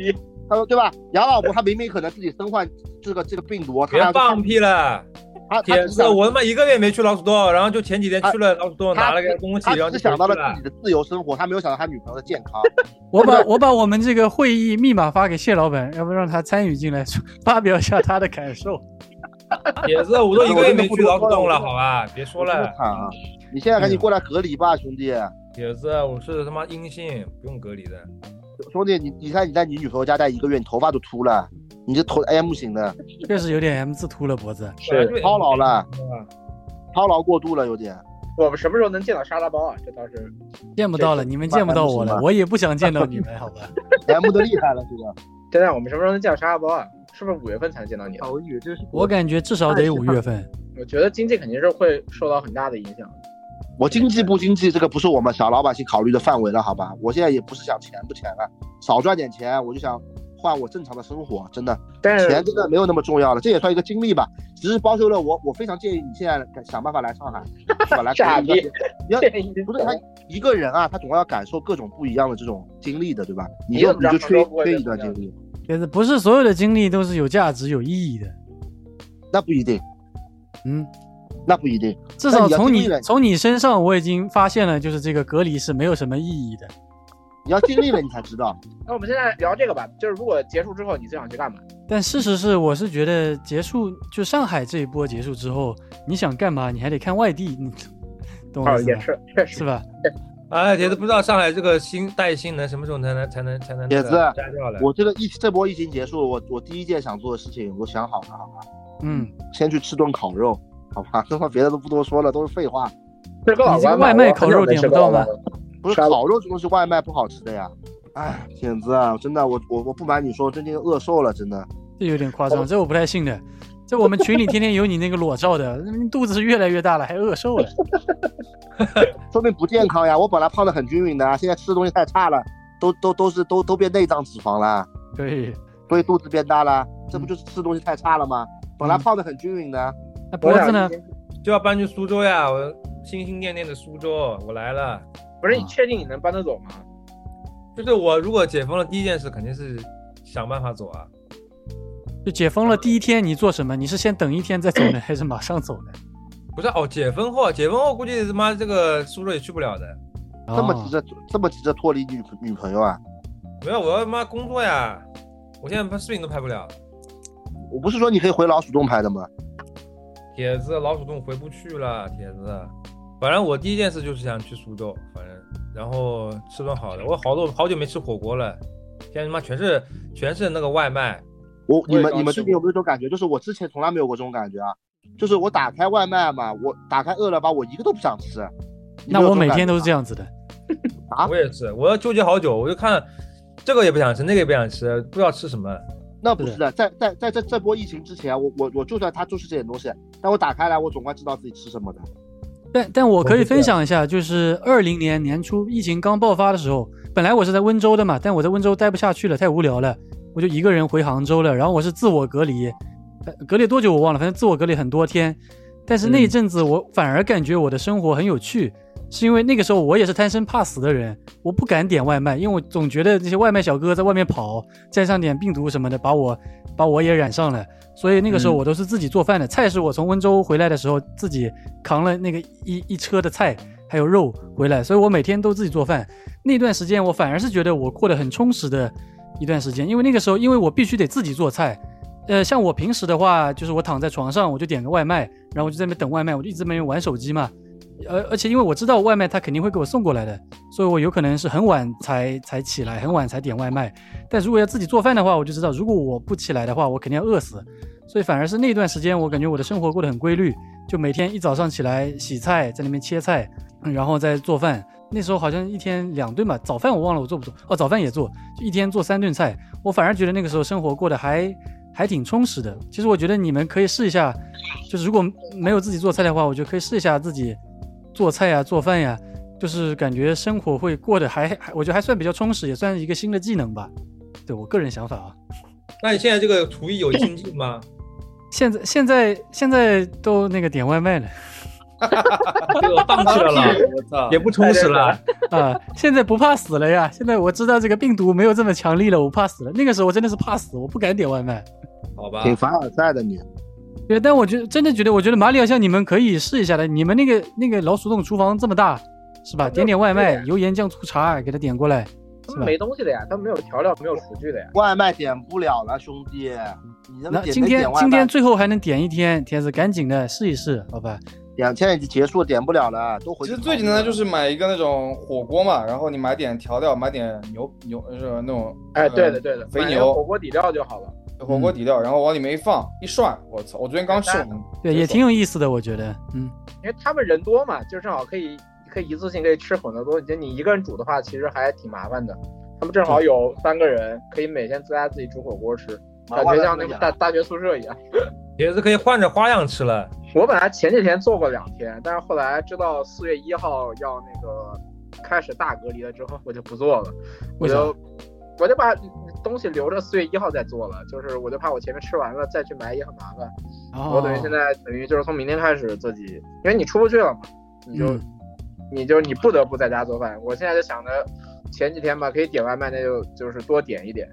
他说对吧？杨老伯他明明可能自己身患这个这个病毒，他放屁了！他他铁子，我他妈一个月没去老鼠洞，然后就前几天去了老鼠洞，拿了个东西，他然后就只想到了自己的自由生活，他没有想到他女朋友的健康。我把我把我们这个会议密码发给谢老板，要不让他参与进来，发表一下他的感受。铁子，我都一个月没去老鼠洞了，好吧，别说了。惨啊！你现在赶紧过来隔离吧，兄弟。铁子，我是他妈阴性，不用隔离的。兄弟，你你看你在你女朋友家待一个月，你头发都秃了，你这头 M 型的，确实有点 M 字秃了脖子。是操劳了，啊操劳过度了，有点。我们什么时候能见到沙拉包啊？这倒是见不到了，你们见不到我了，我也不想见到你们，好吧？M 的厉害了，这个。真的，我们什么时候能见到沙拉包啊？是不是五月份才能见到你？口语这是我感觉至少得五月份。我觉得经济肯定是会受到很大的影响。我经济不经济，这个不是我们小老百姓考虑的范围了，好吧？我现在也不是想钱不钱了，少赚点钱，我就想换我正常的生活，真的，但钱真的没有那么重要了，这也算一个经历吧。只是包修了我，我非常建议你现在想办法来上海，是吧？来 傻逼你要 不是他一个人啊，他总要感受各种不一样的这种经历的，对吧？你你就你就缺缺一段经历，就是不是所有的经历都是有价值、有意义的。那不一定，嗯，那不一定。至少从你从你身上，我已经发现了，就是这个隔离是没有什么意义的。你要经历了，你才知道。那我们现在聊这个吧，就是如果结束之后，你最想去干嘛？但事实是，我是觉得结束就上海这一波结束之后，你想干嘛，你还得看外地，你懂我哦，意思吧？也是，确实是吧？哎，铁子不知道上海这个新带新能什么时候才能才能才能铁子摘掉了？我这个疫这波疫情结束，我我第一件想做的事情我想好了，好吧？嗯，先去吃顿烤肉，好吧？这 话别的都不多说了，都是废话。这个外卖烤肉点不到吗不是烤肉这东西外卖不好吃的呀。哎，铁子啊，真的，我我我不瞒你说，最近饿瘦了，真的。这有点夸张，这我不太信的。这我们群里天天有你那个裸照的，你肚子是越来越大了，还饿瘦了。说明不健康呀。我本来胖的很均匀的，现在吃的东西太差了，都都都是都都变内脏脂肪了，对，所以肚子变大了。这不就是吃东西太差了吗？本来胖的很均匀的，那脖子呢？就要搬去苏州呀！我心心念念的苏州，我来了。不是你确定你能搬得走吗？就是我如果解封了，第一件事肯定是想办法走啊。就解封了第一天你做什么？你是先等一天再走呢，还是马上走呢？不是哦，解封后，解封后估计他妈这个苏州也去不了的。哦这么急着这么急着脱离女女朋友啊？没有，我要他妈工作呀！我现在拍视频都拍不了。我不是说你可以回老鼠洞拍的吗？铁子，老鼠洞回不去了，铁子。反正我第一件事就是想去苏州，反正然后吃顿好的。我好多好久没吃火锅了，现在他妈全是全是那个外卖。我你们你们最近有没有这种感觉？就是我之前从来没有过这种感觉啊，就是我打开外卖嘛，我打开饿了么，我一个都不想吃。那我每天都是这样子的。啊我也是，我要纠结好久，我就看这个也不想吃，那个也不想吃，不知道吃什么。那不是的，在在在这这波疫情之前，我我我就算它就是这点东西，但我打开来，我总该知道自己吃什么的。但但我可以分享一下，就是二零年年初疫情刚爆发的时候，本来我是在温州的嘛，但我在温州待不下去了，太无聊了，我就一个人回杭州了。然后我是自我隔离，呃隔离多久我忘了，反正自我隔离很多天。但是那一阵子我反而感觉我的生活很有趣，是因为那个时候我也是贪生怕死的人，我不敢点外卖，因为我总觉得那些外卖小哥在外面跑，沾上点病毒什么的，把我把我也染上了。所以那个时候我都是自己做饭的，菜是我从温州回来的时候自己扛了那个一一车的菜还有肉回来，所以我每天都自己做饭。那段时间我反而是觉得我过得很充实的一段时间，因为那个时候因为我必须得自己做菜。呃，像我平时的话，就是我躺在床上，我就点个外卖，然后我就在那边等外卖，我就一直在那边玩手机嘛。而而且因为我知道外卖他肯定会给我送过来的，所以我有可能是很晚才才起来，很晚才点外卖。但如果要自己做饭的话，我就知道如果我不起来的话，我肯定要饿死。所以反而是那段时间，我感觉我的生活过得很规律，就每天一早上起来洗菜，在那边切菜，然后再做饭。那时候好像一天两顿吧，早饭我忘了我做不做，哦，早饭也做，就一天做三顿菜。我反而觉得那个时候生活过得还还挺充实的。其实我觉得你们可以试一下，就是如果没有自己做菜的话，我觉得可以试一下自己做菜呀、做饭呀，就是感觉生活会过得还还，我觉得还算比较充实，也算是一个新的技能吧。对我个人想法啊。那你现在这个厨艺有精进吗？现在现在现在都那个点外卖了 这个放弃了啦，我操也不充实了。啊！现在不怕死了呀！现在我知道这个病毒没有这么强力了，我怕死了。那个时候我真的是怕死，我不敢点外卖。好吧，挺凡尔赛的你。对，但我觉得真的觉得，我觉得马里奥像你们可以试一下的。你们那个那个老鼠洞厨房这么大，是吧？啊点点外卖，油盐酱醋茶给他点过来，他们？没东西的呀，他们没有调料，没有厨具的呀。外卖点不了了，兄弟，你那今天今天最后还能点一天，天子赶紧的试一试，好吧？两天已经结束，点不了了，都回去。其实最简单的就是买一个那种火锅嘛，然后你买点调料，买点牛牛是那种哎，对的对的，肥牛火锅底料就好了。火锅底料，然后往里面一放一涮，我操！我昨天刚吃完，对，也挺有意思的，我觉得，嗯，因为他们人多嘛，就正好可以可以一次性可以吃很多东西。就你一个人煮的话，其实还挺麻烦的。他们正好有三个人，可以每天在家自己煮火锅吃，感觉像那个大大学宿舍一样。也是可以换着花样吃了。我本来前几天做过两天，但是后来知道四月一号要那个开始大隔离了之后，我就不做了。我就我就把东西留着四月一号再做了，就是我就怕我前面吃完了再去买也很麻烦。哦，我等于现在等于就是从明天开始自己，因为你出不去了嘛，你就、嗯你就你不得不在家做饭。我现在就想着前几天吧，可以点外卖，那就就是多点一点，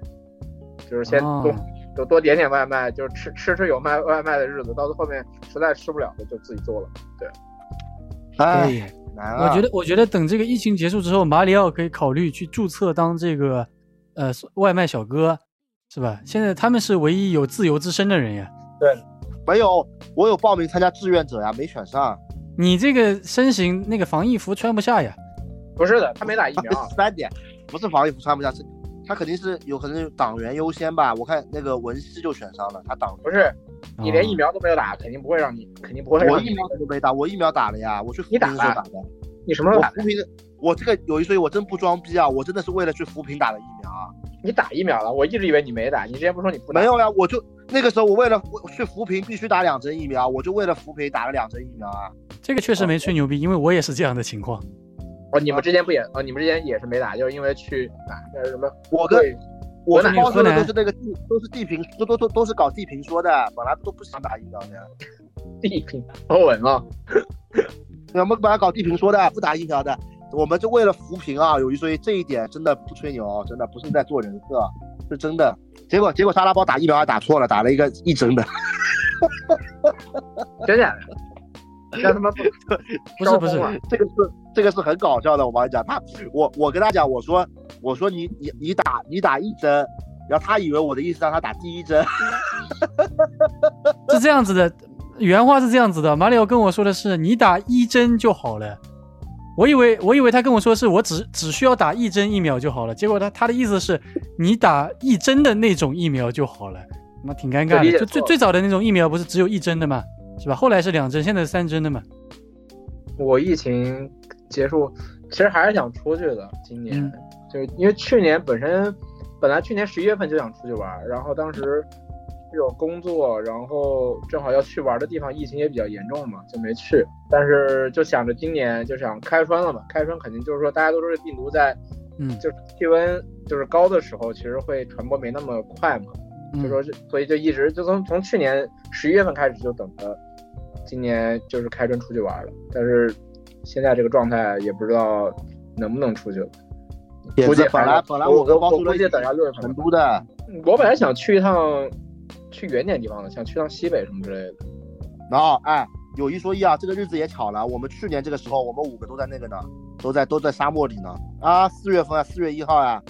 就是先哦多、就多点点外卖，就是吃吃吃有卖外卖的日子，到后面实在吃不了的就自己做了。对，可哎，难啊！我觉得，我觉得等这个疫情结束之后，马里奥可以考虑去注册当这个呃外卖小哥，是吧？现在他们是唯一有自由之身的人呀。对没有，我有报名参加志愿者呀，没选上。你这个身形那个防疫服穿不下呀。不是的，他没打疫苗，三点，不是防疫服穿不下，是他肯定是有可能是党员优先吧？我看那个文熙就选上了，他党不是你连哦疫苗都没有打，肯定不会让你，肯定不会让你我疫苗都没打，我疫苗打了呀，我去扶贫的时候打的。你什么时候打的？我扶贫的，我这个有一说一，我真不装逼啊，我真的是为了去扶贫打的疫苗啊。你打疫苗了？我一直以为你没打，你之前不说你不打？没有呀，我就那个时候我为了去扶贫必须打两针疫苗，我就为了扶贫打了两针疫苗啊。这个确实没吹牛逼，因为我也是这样的情况。哦，你们之前不也哦？你们之前也是没打，就是因为去哪那什么？我跟，我河南跟包说的都是那个地，都是地平，都都都都是搞地平说的，本来都不想打疫苗的。地平欧文啊，我们本来搞地平说的，不打疫苗的，我们就为了扶贫啊。有一说一，这一点真的不吹牛，真的不是在做人设，是真的。结果结果沙拉包打疫苗还打错了，打了一个一针的。真的？让他们不不是不是这个是这个是很搞笑的，我跟你讲，他我我跟他讲，我说我说你你你打你打一针，然后他以为我的意思让他打第一针，是这样子的，原话是这样子的。马里奥跟我说的是你打一针就好了，我以为我以为他跟我说是我只只需要打一针疫苗就好了，结果他他的意思是你打一针的那种疫苗就好了，他妈挺尴尬的。就最最早的那种疫苗不是只有一针的嘛，是吧？后来是两针，现在是三针的嘛。我疫情结束，其实还是想出去的。今年、嗯就是因为去年本身本来去年十一月份就想出去玩，然后当时有工作，然后正好要去玩的地方疫情也比较严重嘛，就没去。但是就想着今年就想开春了嘛，开春肯定就是说大家都说这病毒在嗯就是气温就是高的时候，其实会传播没那么快嘛。就嗯说是，所以就一直就从从去年十一月份开始就等着今年就是开春出去玩了，但是现在这个状态也不知道能不能出去了。估计本来本来我跟包叔的我估计等下六月份成。都的，我本来想去一趟去远点地方的，想去趟西北什么之类的。然后哎，有一说一啊，这个日子也巧了，我们去年这个时候，我们五个都在那个呢，都在都在沙漠里呢。啊，四月份啊，四月一号啊，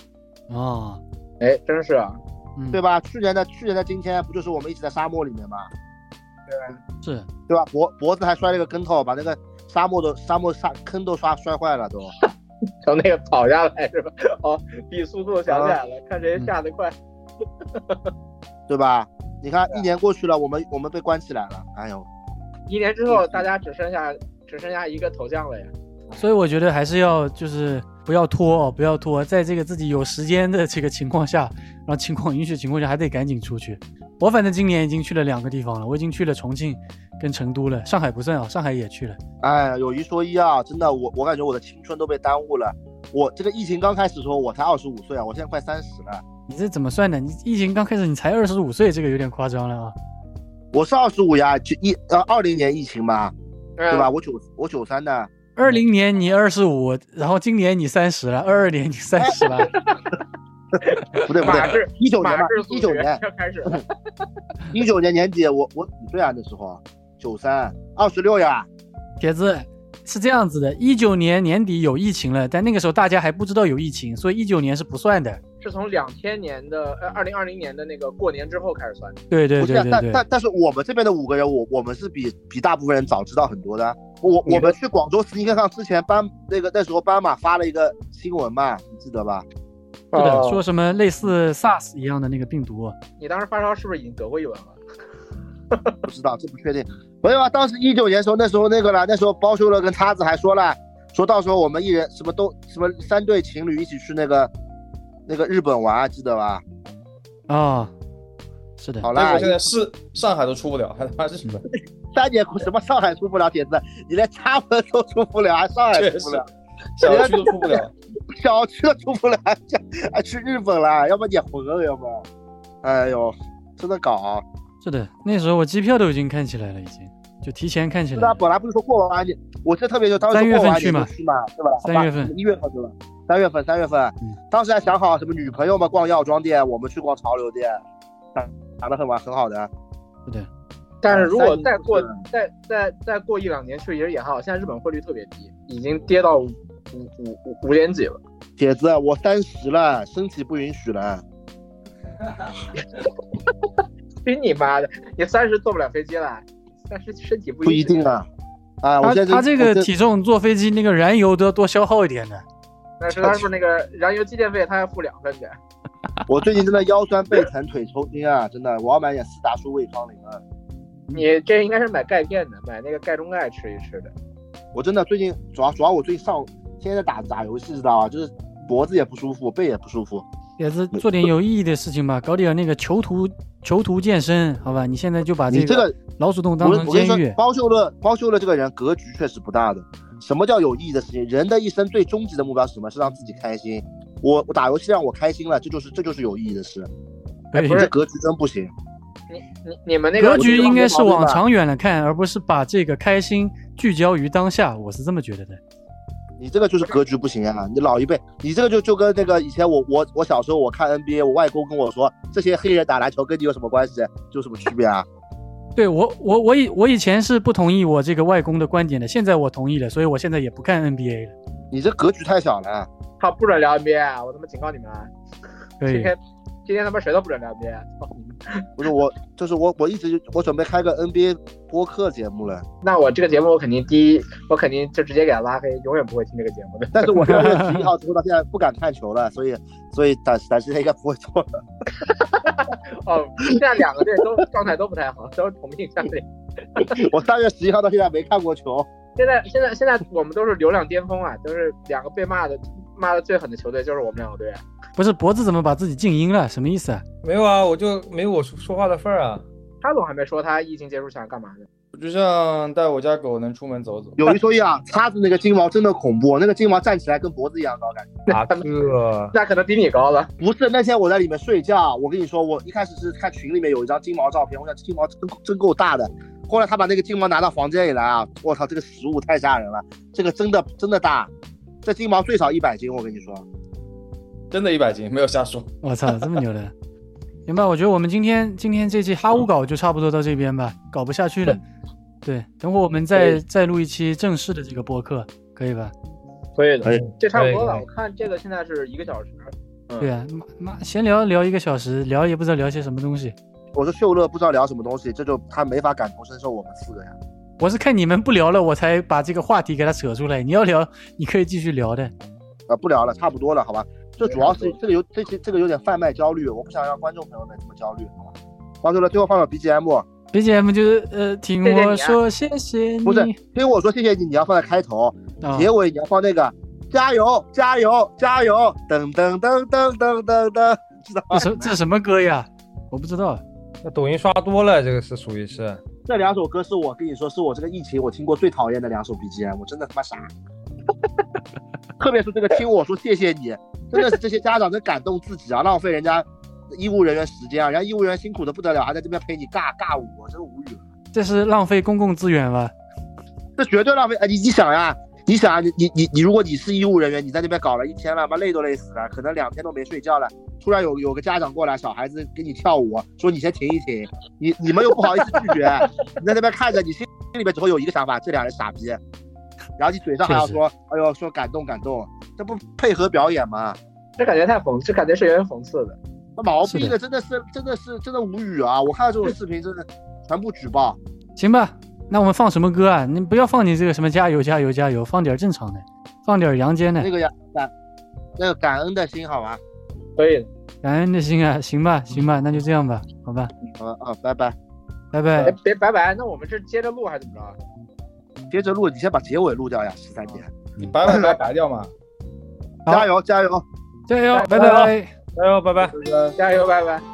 啊，哎，真是啊，嗯，对吧？去年的去年的今天，不就是我们一起在沙漠里面吗？对是对吧？脖脖子还摔了个跟头，把那个沙漠的沙漠沙坑都刷摔坏了都。从那个跑下来是吧？哦，比速度想起来了，看谁下得快。对吧？你看一年过去了，我们我们被关起来了，哎呦，一年之后，大家只剩下只剩下一个头像了呀。所以我觉得还是要就是不要拖哦，不要拖，在这个自己有时间的这个情况下，然后情况允许的情况下，还得赶紧出去。我反正今年已经去了两个地方了，我已经去了重庆跟成都了，上海不算啊，上海也去了。哎，有一说一啊，真的，我我感觉我的青春都被耽误了。我这个疫情刚开始的时候，我才二十五岁啊，我现在快三十了。你这怎么算的？你疫情刚开始你才二十五岁，这个有点夸张了啊。我是二十五呀，就一呃二零年疫情嘛，对对吧？？我九我九三的，二零年你二十五，然后今年你三十了，二二年你三十了，不对不马对，氏一九年一九年要开始了，一九年年底，我我几岁啊？那时候九三，二十六呀。铁子是这样子的，一九年年底有疫情了，但那个时候大家还不知道有疫情，所以一九年是不算的。是从两千年的呃二零二零年的那个过年之后开始算的。对对不是啊，但对对对，但但是我们这边的五个人，我我们是比比大部分人早知道很多的。我我们去广州斯尼克上之前，斑那个那时候斑马发了一个新闻嘛，你记得吧？是的，哦说什么类似 SARS 一样的那个病毒，你当时发烧是不是已经得过一轮了？不知道，这不确定。没有啊，当时一九年时候，那时候那个了，那时候包修了跟叉子还说了，说到时候我们一人什么都什么三对情侣一起去那个那个日本玩，记得吧？啊、是的，好啦现在是上海都出不了，还他妈日本，三年什么上海出不了帖子，你连插门都出不了，还上海出不了，小区都出不了。小区都出不了，还 去还去日本了，要不你混了，要不，哎呦，真的搞。是的，那时候我机票都已经看起来了，已经就提前看起是啊，来了。本来不是说过完年，我这特别就当时过完份去嘛年就去嘛，对吧？三月份一月份对吧？三月份，三月份，嗯当时还想好什么女朋友们逛药妆店，我们去逛潮流店，想想的很完很好的。是的，但是如果再过再再再过一两年去，其实也还好。现在日本汇率特别低，已经跌到五五五五五点几了。铁子，我三十了，身体不允许了。去你妈的！你三十坐不了飞机了，三十身体不不允许一定啊。啊，我他现在他这个体重坐飞机那个燃油都要多消耗一点的。但是他说那个燃油机电费他要付两分的。我最近真的腰酸背疼腿抽筋啊，真的，我要买点斯达舒胃康灵啊。你这应该是买钙片的，买那个钙中钙吃一吃的。我真的最近主要主要我最近上天天在打打游戏，知道吧？就是脖子也不舒服，背也不舒服。也是做点有意义的事情吧，搞点那个囚徒囚徒健身，好吧？你现在就把你这个老鼠洞当成我我跟你说监狱，，包秀乐包秀乐这个人格局确实不大的。什么叫有意义的事情？人的一生最终极的目标是什么？是让自己开心。我我打游戏让我开心了，这就是这就是有意义的事。哎不是你这格局真不行。你你你们那个格局应该是往长远了看，而不是把这个开心聚焦于当下，我是这么觉得的。你这个就是格局不行啊！你老一辈，你这个就就跟那个以前我我我小时候我看 NBA，我外公跟我说这些黑人打篮球跟你有什么关系？有什么区别啊？对我我我以我以前是不同意我这个外公的观点的，现在我同意了，所以我现在也不看 NBA 了。你这格局太小了。他不准聊 NBA，啊我他妈警告你们啊！可以，今天天他妈谁都不准聊 NBA！不是我，就是我我一直我准备开个 NBA 播客节目了，那我这个节目我肯定第一，我肯定就直接给他拉黑，永远不会听这个节目的。但是我二月十一号 之后到现在不敢看球了，所以所以短短时间应该不会做了。哦，现在两个队都状态都不太好，都是同病相怜。我三月十一号到现在没看过球。现在现在现在我们都是流量巅峰啊，就是两个被骂的骂的最狠的球队就是我们两个队啊。不是脖子怎么把自己静音了？什么意思啊？没有啊，我就没有我说说话的份儿啊。他总还没说他疫情结束想干嘛呢？我就像带我家狗能出门走走。有一说一啊，叉子那个金毛真的恐怖，那个金毛站起来跟脖子一样高，感觉。大哥，那可能比你高了。不是那天我在里面睡觉，我跟你说，我一开始是看群里面有一张金毛照片，我想金毛真真够大的。后来他把那个金毛拿到房间里来啊，我操，这个实物太吓人了，这个真的真的大，这金毛最少一百斤，我跟你说。真的一百斤，没有瞎说。我操，这么牛的！行吧，我觉得我们今天今天这期哈乌搞就差不多到这边吧，搞不下去了。对，等会我们再再录一期正式的这个播客，可以吧？可以可以这差不多了。我看这个现在是一个小时。嗯对啊，妈妈闲聊聊一个小时，聊也不知道聊些什么东西。我说秀乐不知道聊什么东西，这就他没法感同身受我们四个呀。我是看你们不聊了，我才把这个话题给他扯出来。你要聊，你可以继续聊的。啊，不聊了，差不多了，好吧？这主要是这个有这些这个有点贩卖焦虑，我不想让观众朋友们这么焦虑，好吧？放出了，最后放首 BGM，BGM 就是呃，听我说谢谢你。不是听我说谢谢你，你要放在开头，啊结尾你要放那个加油加油加油，噔噔噔噔噔噔噔，知道吗这？什这是什么歌呀？我不知道。那抖音刷多了，这个是属于是。这两首歌是我跟你说，是我这个疫情我听过最讨厌的两首 BGM，我真的他妈傻。特别是这个听我说谢谢你，真的是这些家长真感动自己啊，浪费人家医务人员时间啊，人家医务人员辛苦的不得了，还在这边陪你尬尬舞，我真无语了。这是浪费公共资源了？这绝对浪费！哎，你你想呀，你想啊，你你你你，如果你是医务人员，你在那边搞了一天了，妈累都累死了，可能两天都没睡觉了。突然有有个家长过来，小孩子给你跳舞，说你先停一停，你你们又不好意思拒绝，你在那边看着，你心心里面只会有一个想法，这俩人傻逼。然后你嘴上还要说，哎呦，说感动感动，这不配合表演吗？这感觉太讽，这感觉是有点讽刺的。那毛病的真的是真的是真的无语啊！我看到这种视频真的全部举报。行吧，那我们放什么歌啊？你不要放你这个什么加油加油加油，放点正常的，放点阳间的那，个呀感那个感恩的心好吗？可以。感恩的心啊，行吧行吧，那就这样吧，好吧，好啊，拜拜。拜拜哎，。别拜拜，那我们这接着录还是怎么着啊？接着录，你先把结尾录掉呀，十三点。你白白白白掉嘛。加油加油！加油，拜拜加油拜拜。加油，拜拜。